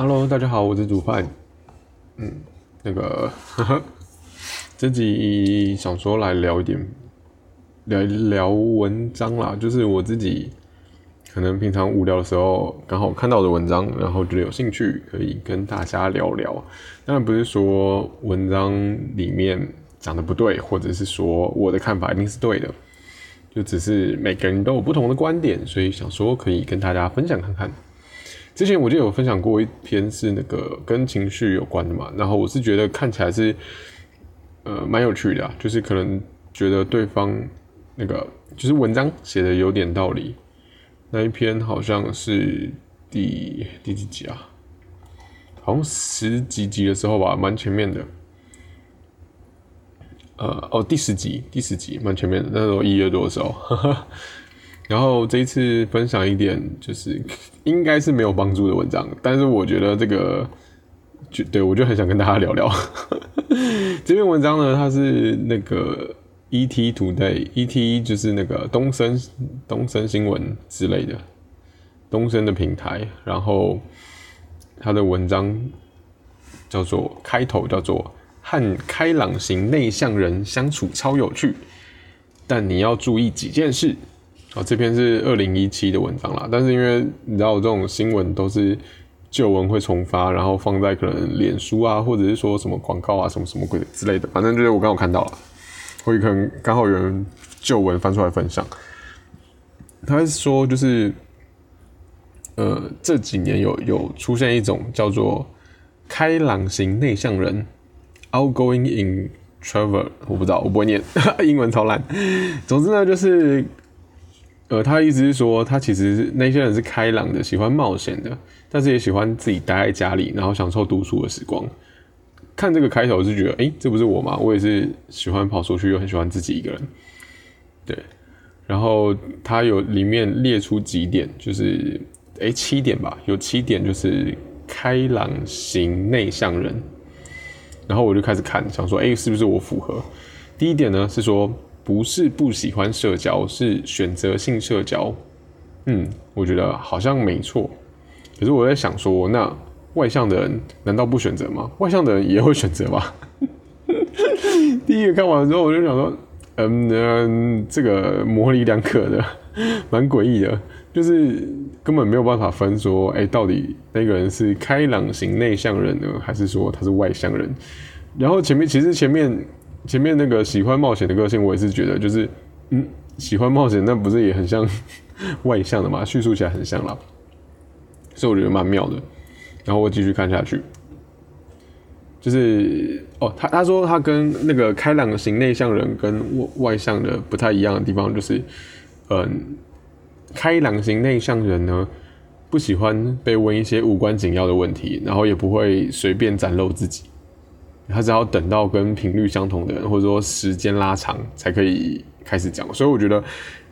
Hello，大家好，我是煮饭。嗯，那个，这集想说来聊一点，聊聊文章啦，就是我自己可能平常无聊的时候刚好看到的文章，然后觉得有兴趣，可以跟大家聊聊。当然不是说文章里面讲的不对，或者是说我的看法一定是对的，就只是每个人都有不同的观点，所以想说可以跟大家分享看看。之前我就有分享过一篇是那个跟情绪有关的嘛，然后我是觉得看起来是呃蛮有趣的啊，就是可能觉得对方那个就是文章写的有点道理，那一篇好像是第第几集啊？好像十几集的时候吧，蛮前面的。呃哦，第十集，第十集蛮前面的，那时候一月多的时候。然后这一次分享一点，就是 应该是没有帮助的文章，但是我觉得这个，就对我就很想跟大家聊聊 这篇文章呢。它是那个 ET Today，ET 就是那个东森东森新闻之类的东森的平台。然后他的文章叫做开头叫做和开朗型内向人相处超有趣，但你要注意几件事。哦，这篇是二零一七的文章啦，但是因为你知道这种新闻都是旧文会重发，然后放在可能脸书啊，或者是说什么广告啊，什么什么鬼之类的，反正就是我刚好看到了，或者可能刚好有人旧文翻出来分享。他是说，就是呃这几年有有出现一种叫做开朗型内向人 （outgoing introvert），我不知道，我不会念 英文超烂。总之呢，就是。呃，他的意思是说，他其实那些人是开朗的，喜欢冒险的，但是也喜欢自己待在家里，然后享受读书的时光。看这个开头就觉得，哎，这不是我吗？我也是喜欢跑出去，又很喜欢自己一个人。对，然后他有里面列出几点，就是哎七点吧，有七点就是开朗型内向人。然后我就开始看，想说，哎，是不是我符合？第一点呢是说。不是不喜欢社交，是选择性社交。嗯，我觉得好像没错。可是我在想说，那外向的人难道不选择吗？外向的人也会选择吗？第一个看完之后，我就想说，嗯，这个模棱两可的，蛮诡异的，就是根本没有办法分说，哎，到底那个人是开朗型内向人呢，还是说他是外向人？然后前面其实前面。前面那个喜欢冒险的个性，我也是觉得，就是，嗯，喜欢冒险，那不是也很像 外向的嘛？叙述起来很像啦，所以我觉得蛮妙的。然后我继续看下去，就是哦，他他说他跟那个开朗型内向人跟外外向的不太一样的地方，就是，嗯，开朗型内向人呢，不喜欢被问一些无关紧要的问题，然后也不会随便展露自己。他只要等到跟频率相同的人，或者说时间拉长，才可以开始讲。所以我觉得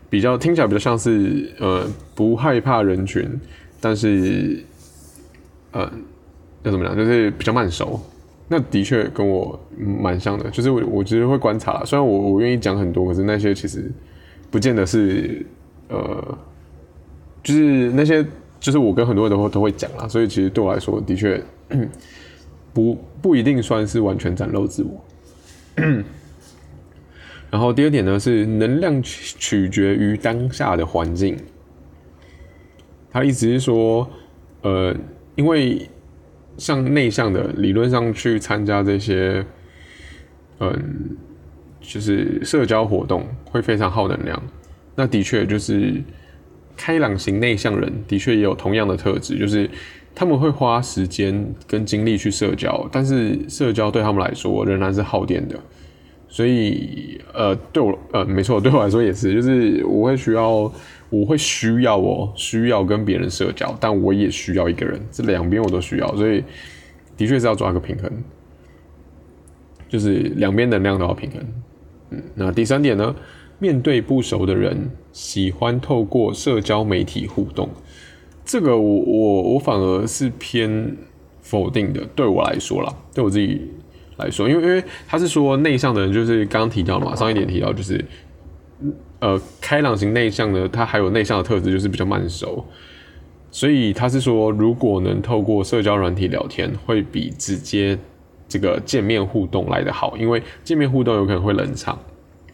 比较听起来比较像是呃不害怕人群，但是呃要怎么讲，就是比较慢熟。那的确跟我蛮像的，就是我我其实会观察。虽然我我愿意讲很多，可是那些其实不见得是呃，就是那些就是我跟很多人都会都会讲啦。所以其实对我来说，的确。不不一定算是完全展露自我。然后第二点呢是能量取取决于当下的环境。他意思是说，呃，因为像内向的理论上去参加这些，嗯，就是社交活动会非常耗能量。那的确就是开朗型内向人的确也有同样的特质，就是。他们会花时间跟精力去社交，但是社交对他们来说仍然是耗电的。所以，呃，对我，呃，没错，对我来说也是，就是我会需要，我会需要哦，需要跟别人社交，但我也需要一个人，这两边我都需要，所以的确是要抓个平衡，就是两边能量都要平衡。嗯，那第三点呢？面对不熟的人，喜欢透过社交媒体互动。这个我我我反而是偏否定的，对我来说啦，对我自己来说，因为因为他是说内向的人，就是刚刚提到嘛，上一点提到就是，呃，开朗型内向的，他还有内向的特质，就是比较慢熟，所以他是说，如果能透过社交软体聊天，会比直接这个见面互动来得好，因为见面互动有可能会冷场。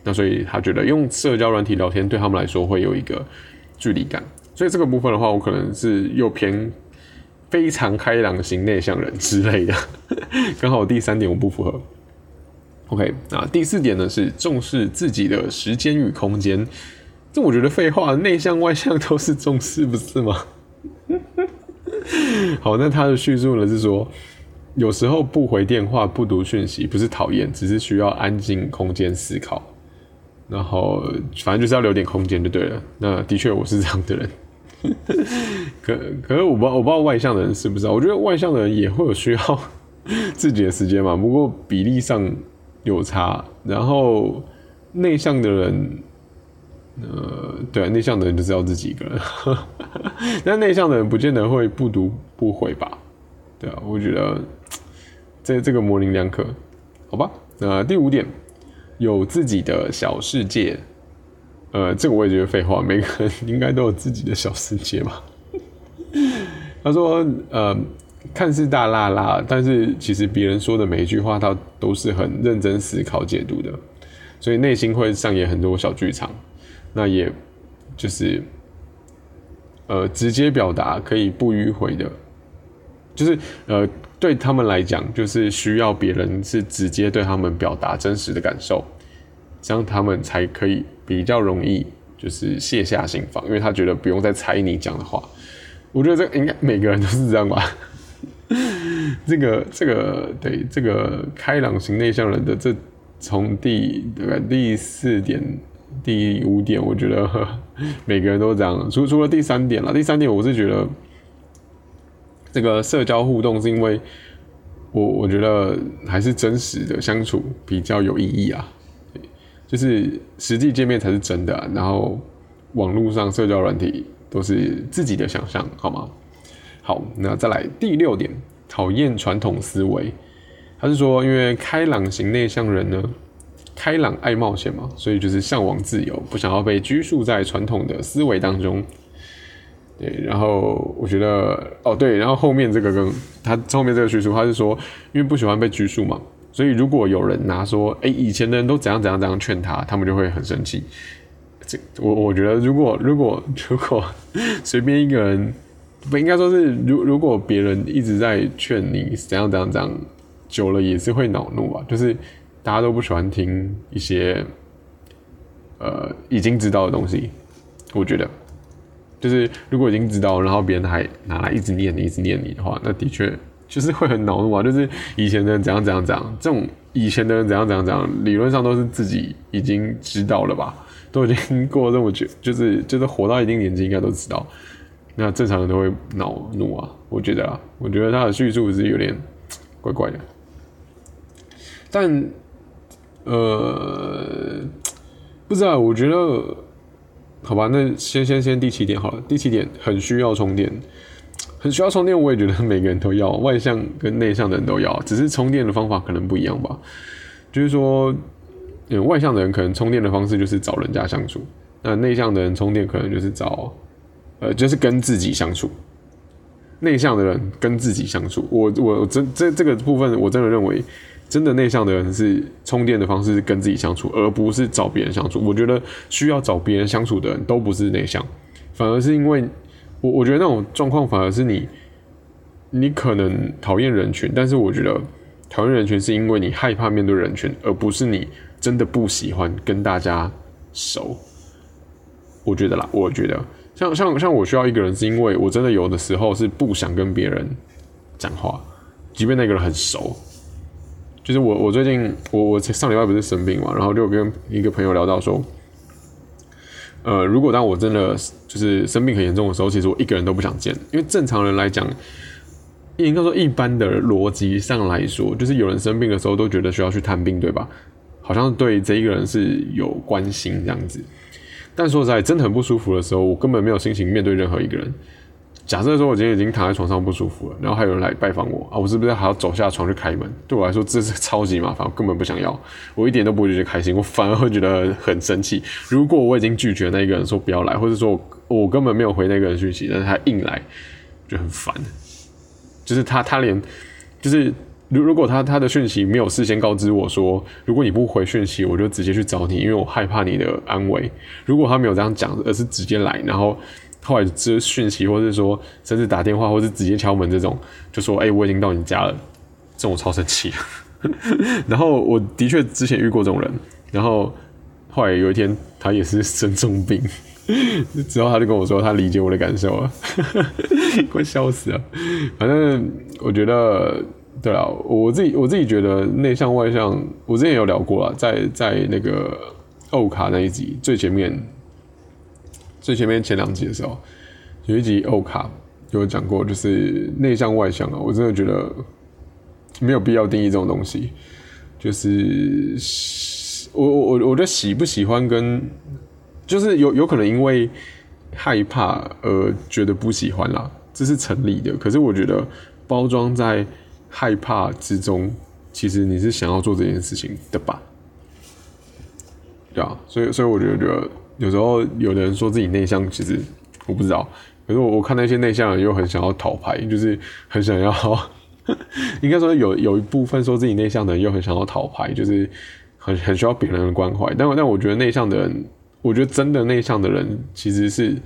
那所以他觉得用社交软体聊天对他们来说会有一个距离感。所以这个部分的话，我可能是又偏非常开朗型内向人之类的，刚好第三点我不符合。OK，那第四点呢是重视自己的时间与空间。这我觉得废话，内向外向都是重视，不是吗？好，那他的叙述呢是说，有时候不回电话、不读讯息，不是讨厌，只是需要安静空间思考。然后反正就是要留点空间就对了。那的确我是这样的人。可可是我不知道我不知道外向的人是不是？我觉得外向的人也会有需要自己的时间嘛，不过比例上有差。然后内向的人。呃，对，内向的人就是要自己一个人，但内向的人不见得会不读不回吧？对啊，我觉得这这个模棱两可，好吧？那第五点，有自己的小世界，呃，这个我也觉得废话，每个人应该都有自己的小世界吧？他说，呃，看似大辣辣，但是其实别人说的每一句话，他都是很认真思考解读的，所以内心会上演很多小剧场。那也就是，呃，直接表达可以不迂回的，就是呃，对他们来讲，就是需要别人是直接对他们表达真实的感受，这样他们才可以比较容易就是卸下心防，因为他觉得不用再猜你讲的话。我觉得这应该每个人都是这样吧。这个这个对这个开朗型内向人的这从第大概第四点。第五点，我觉得 每个人都这样。除除了第三点了，第三点我是觉得这个社交互动是因为我我觉得还是真实的相处比较有意义啊，就是实际见面才是真的，然后网络上社交软体都是自己的想象，好吗？好，那再来第六点，讨厌传统思维。他是说，因为开朗型内向人呢。开朗爱冒险嘛，所以就是向往自由，不想要被拘束在传统的思维当中。对，然后我觉得哦，对，然后后面这个跟他后面这个叙述，他是说，因为不喜欢被拘束嘛，所以如果有人拿说，哎，以前的人都怎样怎样怎样劝他，他们就会很生气。这我我觉得，如果如果如 果随便一个人，不应该说是，如如果别人一直在劝你怎样怎样怎样，久了也是会恼怒吧，就是。大家都不喜欢听一些，呃，已经知道的东西。我觉得，就是如果已经知道，然后别人还拿来一直念你，一直念你的话，那的确就是会很恼怒啊。就是以前的人怎样怎样怎样，这种以前的人怎样怎样怎样，理论上都是自己已经知道了吧？都已经过这么久，就是就是活到一定年纪，应该都知道。那正常人都会恼怒啊。我觉得啊，我觉得他的叙述是有点怪怪的，但。呃，不知道，我觉得，好吧，那先先先第七点好了。第七点很需要充电，很需要充电。我也觉得每个人都要，外向跟内向的人都要，只是充电的方法可能不一样吧。就是说，外向的人可能充电的方式就是找人家相处，那内向的人充电可能就是找，呃，就是跟自己相处。内向的人跟自己相处，我我真这这个部分，我真的认为。真的内向的人是充电的方式是跟自己相处，而不是找别人相处。我觉得需要找别人相处的人都不是内向，反而是因为我我觉得那种状况反而是你，你可能讨厌人群，但是我觉得讨厌人群是因为你害怕面对人群，而不是你真的不喜欢跟大家熟。我觉得啦，我觉得像像像我需要一个人，是因为我真的有的时候是不想跟别人讲话，即便那个人很熟。就是我，我最近我我上礼拜不是生病嘛，然后就跟一个朋友聊到说，呃，如果当我真的就是生病很严重的时候，其实我一个人都不想见，因为正常人来讲，应该说一般的逻辑上来说，就是有人生病的时候都觉得需要去探病，对吧？好像对这一个人是有关心这样子，但说实在，真的很不舒服的时候，我根本没有心情面对任何一个人。假设说，我今天已经躺在床上不舒服了，然后还有人来拜访我啊，我是不是还要走下床去开门？对我来说，这是超级麻烦，我根本不想要，我一点都不会觉得开心，我反而会觉得很生气。如果我已经拒绝那个人说不要来，或者说我根本没有回那个人讯息，但是他硬来，就很烦。就是他他连就是如如果他他的讯息没有事先告知我说，如果你不回讯息，我就直接去找你，因为我害怕你的安危。如果他没有这样讲，而是直接来，然后后来接讯息，或者是说甚至打电话，或者直接敲门这种，就说哎我已经到你家了，这种超生气。然后我的确之前遇过这种人，然后后来有一天他也是生重病，之后他就跟我说他理解我的感受了，快笑死了。反正我觉得，对啊，我自己我自己觉得内向外向，我之前有聊过了，在在那个欧卡那一集最前面，最前面前两集的时候，有一集欧卡有讲过，就是内向外向啊，我真的觉得。没有必要定义这种东西，就是我我我我觉得喜不喜欢跟就是有有可能因为害怕而觉得不喜欢啦，这是成立的。可是我觉得包装在害怕之中，其实你是想要做这件事情的吧？对啊，所以所以我觉得有时候有的人说自己内向，其实我不知道。可是我我看那些内向人又很想要讨牌，就是很想要。应该说有有一部分说自己内向的人又很想要讨牌，就是很很需要别人的关怀。但但我觉得内向的人，我觉得真的内向的人其实是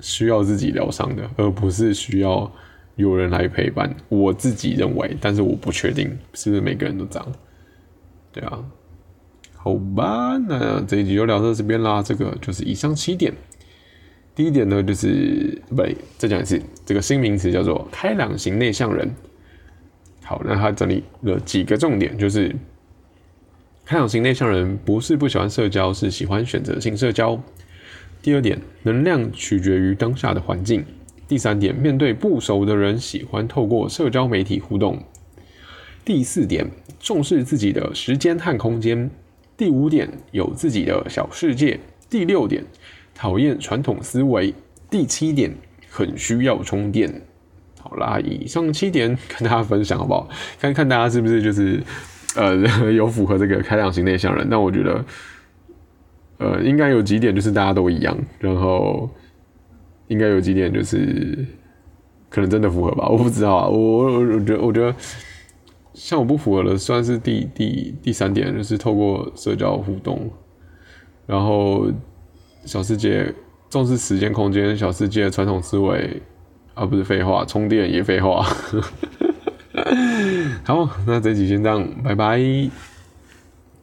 需要自己疗伤的，而不是需要有人来陪伴。我自己认为，但是我不确定是不是每个人都这样。对啊，好吧，那这一集就聊到这边啦。这个就是以上七点。第一点呢，就是不，再讲一次，这个新名词叫做开朗型内向人。好，那他整理了几个重点，就是开朗型内向人不是不喜欢社交，是喜欢选择性社交。第二点，能量取决于当下的环境。第三点，面对不熟的人，喜欢透过社交媒体互动。第四点，重视自己的时间和空间。第五点，有自己的小世界。第六点，讨厌传统思维。第七点，很需要充电。好啦，以上七点跟大家分享好不好？看看大家是不是就是呃有符合这个开朗型内向人？那我觉得呃应该有几点就是大家都一样，然后应该有几点就是可能真的符合吧？我不知道啊，我我我觉得我觉得像我不符合的算是第第第三点，就是透过社交互动，然后小世界重视时间空间，小世界传统思维。啊，不是废话，充电也废话。好，那这集先这样，拜拜。